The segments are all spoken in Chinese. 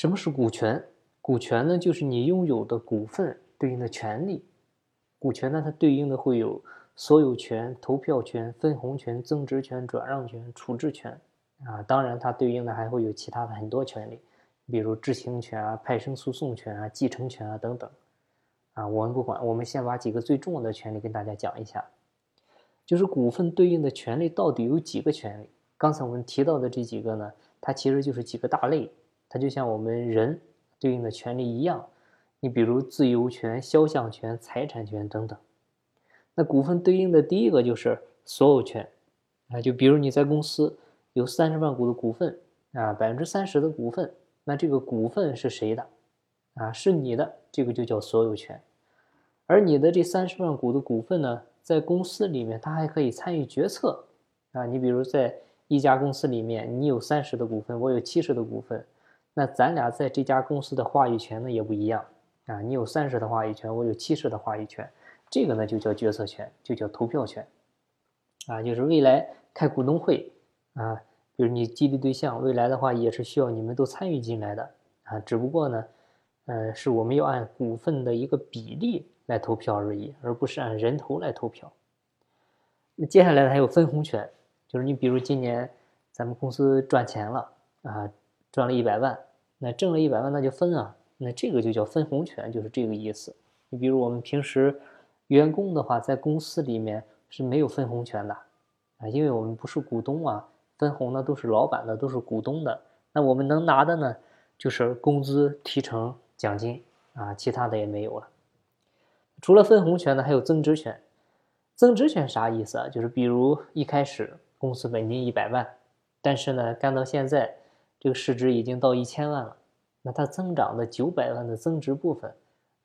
什么是股权？股权呢，就是你拥有的股份对应的权利。股权呢，它对应的会有所有权、投票权、分红权、增值权、转让权、处置权啊。当然，它对应的还会有其他的很多权利，比如知情权啊、派生诉讼权啊、继承权啊等等。啊，我们不管，我们先把几个最重要的权利跟大家讲一下。就是股份对应的权利到底有几个权利？刚才我们提到的这几个呢，它其实就是几个大类，它就像我们人对应的权利一样。你比如自由权、肖像权、财产权等等。那股份对应的第一个就是所有权啊，就比如你在公司有三十万股的股份啊，百分之三十的股份，那这个股份是谁的？啊，是你的，这个就叫所有权。而你的这三十万股的股份呢，在公司里面，它还可以参与决策啊。你比如在一家公司里面，你有三十的股份，我有七十的股份，那咱俩在这家公司的话语权呢也不一样啊。你有三十的话语权，我有七十的话语权，这个呢就叫决策权，就叫投票权啊。就是未来开股东会啊，比如你激励对象，未来的话也是需要你们都参与进来的啊。只不过呢，呃，是我们要按股份的一个比例。来投票而已，而不是按人头来投票。那接下来还有分红权，就是你比如今年咱们公司赚钱了啊，赚了一百万，那挣了一百万那就分啊，那这个就叫分红权，就是这个意思。你比如我们平时员工的话，在公司里面是没有分红权的啊，因为我们不是股东啊，分红呢都是老板的，都是股东的。那我们能拿的呢，就是工资、提成、奖金啊，其他的也没有了。除了分红权呢，还有增值权。增值权啥意思啊？就是比如一开始公司本金一百万，但是呢干到现在，这个市值已经到一千万了，那它增长的九百万的增值部分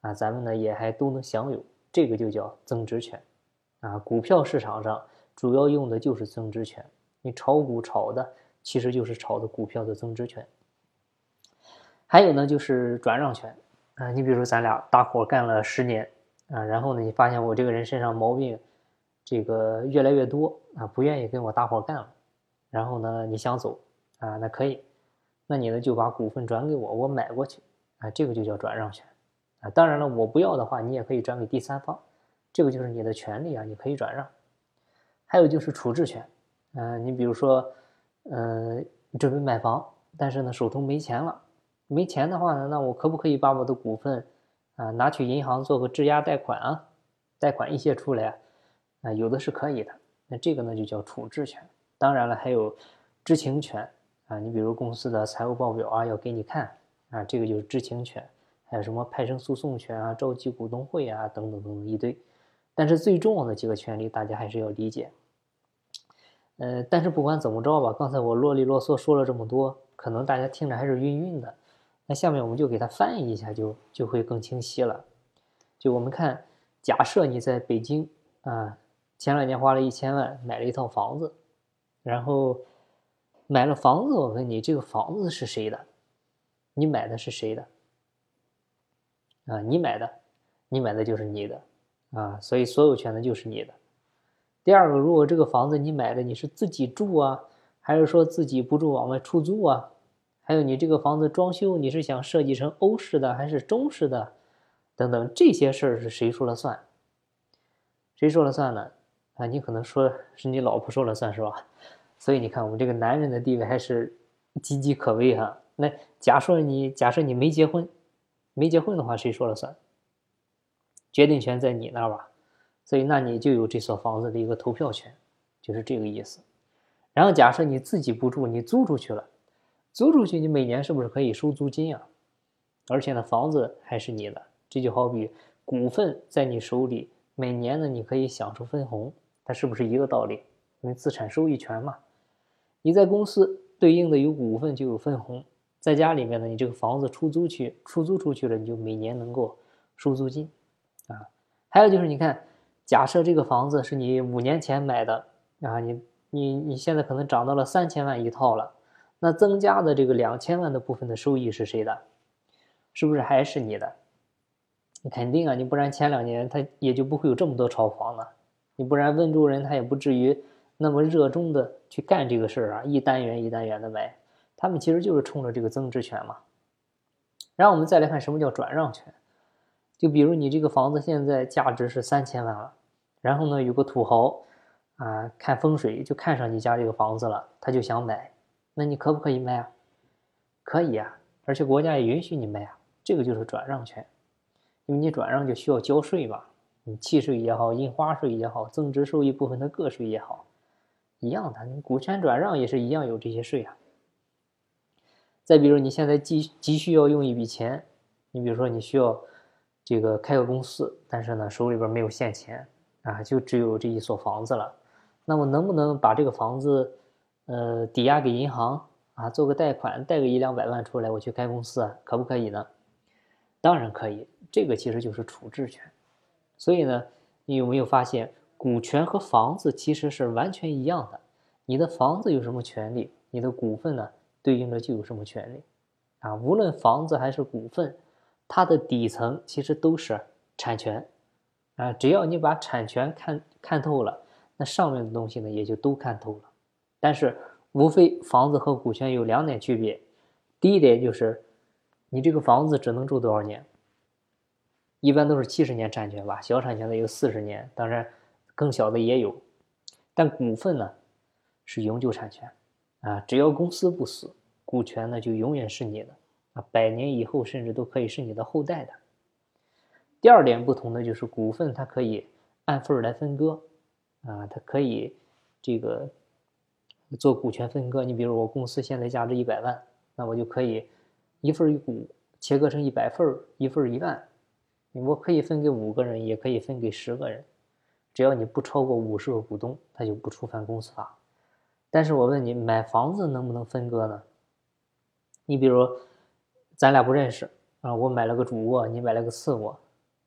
啊，咱们呢也还都能享有，这个就叫增值权。啊，股票市场上主要用的就是增值权，你炒股炒的其实就是炒的股票的增值权。还有呢就是转让权啊，你比如说咱俩大伙干了十年。啊，然后呢，你发现我这个人身上毛病，这个越来越多啊，不愿意跟我大伙干了。然后呢，你想走啊，那可以，那你呢就把股份转给我，我买过去啊，这个就叫转让权啊。当然了，我不要的话，你也可以转给第三方，这个就是你的权利啊，你可以转让。还有就是处置权，嗯，你比如说，嗯，准备买房，但是呢手头没钱了，没钱的话呢，那我可不可以把我的股份？啊，拿去银行做个质押贷款啊，贷款一些出来，啊，有的是可以的。那这个呢就叫处置权。当然了，还有知情权啊，你比如公司的财务报表啊要给你看啊，这个就是知情权。还有什么派生诉讼权啊、召集股东会啊等等等等一堆。但是最重要的几个权利，大家还是要理解。呃，但是不管怎么着吧，刚才我啰里啰嗦说了这么多，可能大家听着还是晕晕的。那下面我们就给它翻译一下，就就会更清晰了。就我们看，假设你在北京啊，前两年花了一千万买了一套房子，然后买了房子，我问你，这个房子是谁的？你买的是谁的？啊，你买的，你买的就是你的啊，所以所有权的就是你的。第二个，如果这个房子你买的你是自己住啊，还是说自己不住往外出租啊？还有你这个房子装修，你是想设计成欧式的还是中式的？等等这些事儿是谁说了算？谁说了算呢？啊，你可能说是你老婆说了算是吧？所以你看我们这个男人的地位还是岌岌可危哈。那假设你假设你没结婚，没结婚的话谁说了算？决定权在你那儿吧？所以那你就有这所房子的一个投票权，就是这个意思。然后假设你自己不住，你租出去了。租出去，你每年是不是可以收租金啊？而且呢，房子还是你的，这就好比股份在你手里，每年呢你可以享受分红，它是不是一个道理？因为资产收益权嘛。你在公司对应的有股份就有分红，在家里面呢，你这个房子出租去，出租出去了，你就每年能够收租金啊。还有就是，你看，假设这个房子是你五年前买的啊，你你你现在可能涨到了三千万一套了。那增加的这个两千万的部分的收益是谁的？是不是还是你的？你肯定啊，你不然前两年他也就不会有这么多炒房了。你不然温州人他也不至于那么热衷的去干这个事儿啊，一单元一单元的买，他们其实就是冲着这个增值权嘛。然后我们再来看什么叫转让权，就比如你这个房子现在价值是三千万了，然后呢有个土豪啊看风水就看上你家这个房子了，他就想买，那你可不可以卖啊？可以啊，而且国家也允许你卖啊，这个就是转让权，因为你转让就需要交税嘛，你契税也好，印花税也好，增值收益部分的个税也好，一样的，你股权转让也是一样有这些税啊。再比如你现在急急需要用一笔钱，你比如说你需要这个开个公司，但是呢手里边没有现钱啊，就只有这一所房子了，那我能不能把这个房子呃抵押给银行啊，做个贷款，贷个一两百万出来，我去开公司啊，可不可以呢？当然可以，这个其实就是处置权。所以呢，你有没有发现股权和房子其实是完全一样的？你的房子有什么权利，你的股份呢？对应的就有什么权利啊？无论房子还是股份，它的底层其实都是产权啊。只要你把产权看看透了，那上面的东西呢也就都看透了。但是无非房子和股权有两点区别。第一点就是，你这个房子只能住多少年？一般都是七十年产权吧，小产权的有四十年，当然更小的也有。但股份呢是永久产权。啊，只要公司不死，股权呢就永远是你的啊，百年以后甚至都可以是你的后代的。第二点不同的就是股份它可以按份来分割，啊，它可以这个做股权分割。你比如我公司现在价值一百万，那我就可以一份一股切割成一百份儿，一份一万，我可以分给五个人，也可以分给十个人，只要你不超过五十个股东，它就不触犯公司法。但是我问你，买房子能不能分割呢？你比如，咱俩不认识啊，我买了个主卧，你买了个次卧，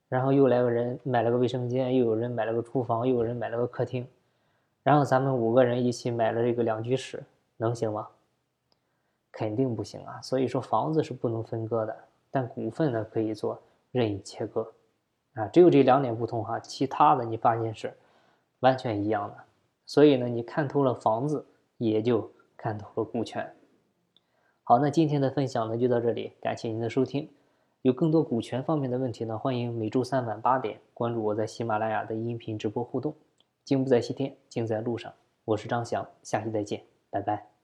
然后又来个人买了个卫生间，又有人买了个厨房，又有人买了个客厅，然后咱们五个人一起买了这个两居室，能行吗？肯定不行啊！所以说房子是不能分割的，但股份呢可以做任意切割，啊，只有这两点不同哈，其他的你发现是完全一样的。所以呢，你看透了房子。也就看透了股权。好，那今天的分享呢就到这里，感谢您的收听。有更多股权方面的问题呢，欢迎每周三晚八点关注我在喜马拉雅的音频直播互动。金不在西天，金在路上。我是张翔，下期再见，拜拜。